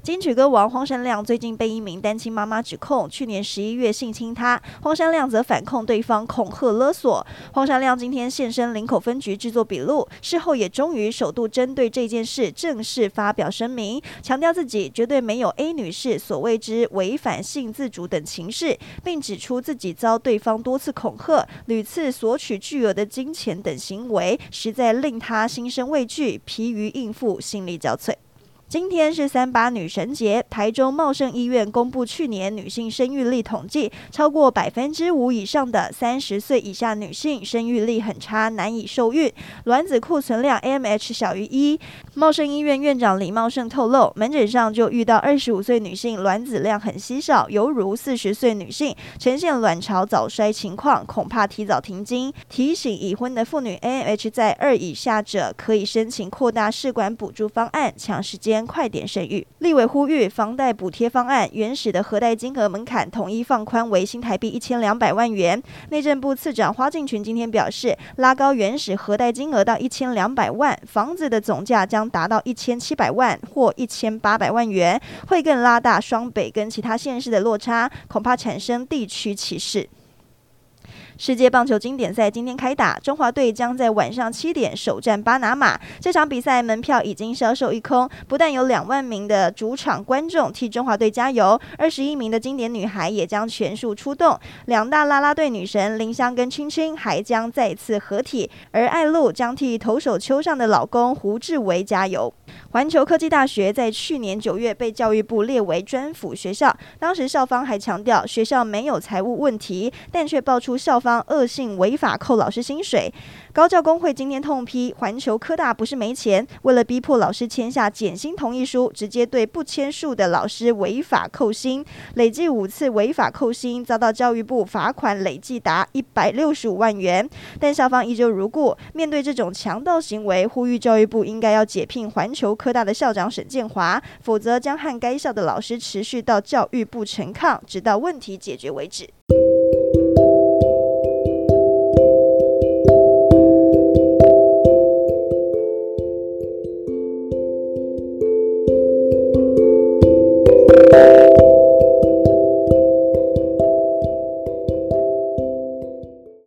金曲歌王荒山亮最近被一名单亲妈妈指控去年十一月性侵她，荒山亮则反控对方恐吓勒索。荒山亮今天现身林口分局制作笔录，事后也终于首度针对这件事正式发表声明，强调自己绝对没有 A 女士所谓之违反性自主等情事，并指出自己遭对方多次恐吓、屡次索取巨额的金钱等行为，实在令他心生畏惧，疲于应付，心力交瘁。今天是三八女神节，台中茂盛医院公布去年女性生育率统计，超过百分之五以上的三十岁以下女性生育力很差，难以受孕，卵子库存量 AMH 小于一。茂盛医院院长李茂盛透露，门诊上就遇到二十五岁女性卵子量很稀少，犹如四十岁女性呈现卵巢早衰情况，恐怕提早停经。提醒已婚的妇女，AMH 在二以下者可以申请扩大试管补助方案，抢时间。快点生育！立委呼吁房贷补贴方案原始的核贷金额门槛统一放宽为新台币一千两百万元。内政部次长花敬群今天表示，拉高原始核贷金额到一千两百万，房子的总价将达到一千七百万或一千八百万元，会更拉大双北跟其他县市的落差，恐怕产生地区歧视。世界棒球经典赛今天开打，中华队将在晚上七点首战巴拿马。这场比赛门票已经销售一空，不但有两万名的主场观众替中华队加油，二十一名的经典女孩也将全数出动。两大啦啦队女神林湘跟青青还将再次合体，而爱露将替投手丘上的老公胡志伟加油。环球科技大学在去年九月被教育部列为专辅学校，当时校方还强调学校没有财务问题，但却爆出校方恶性违法扣老师薪水。高教工会今天痛批环球科大不是没钱，为了逼迫老师签下减薪同意书，直接对不签署的老师违法扣薪，累计五次违法扣薪，遭到教育部罚款累计达一百六十五万元。但校方依旧如故，面对这种强盗行为，呼吁教育部应该要解聘环球科大的校长沈建华，否则将和该校的老师持续到教育部陈抗，直到问题解决为止。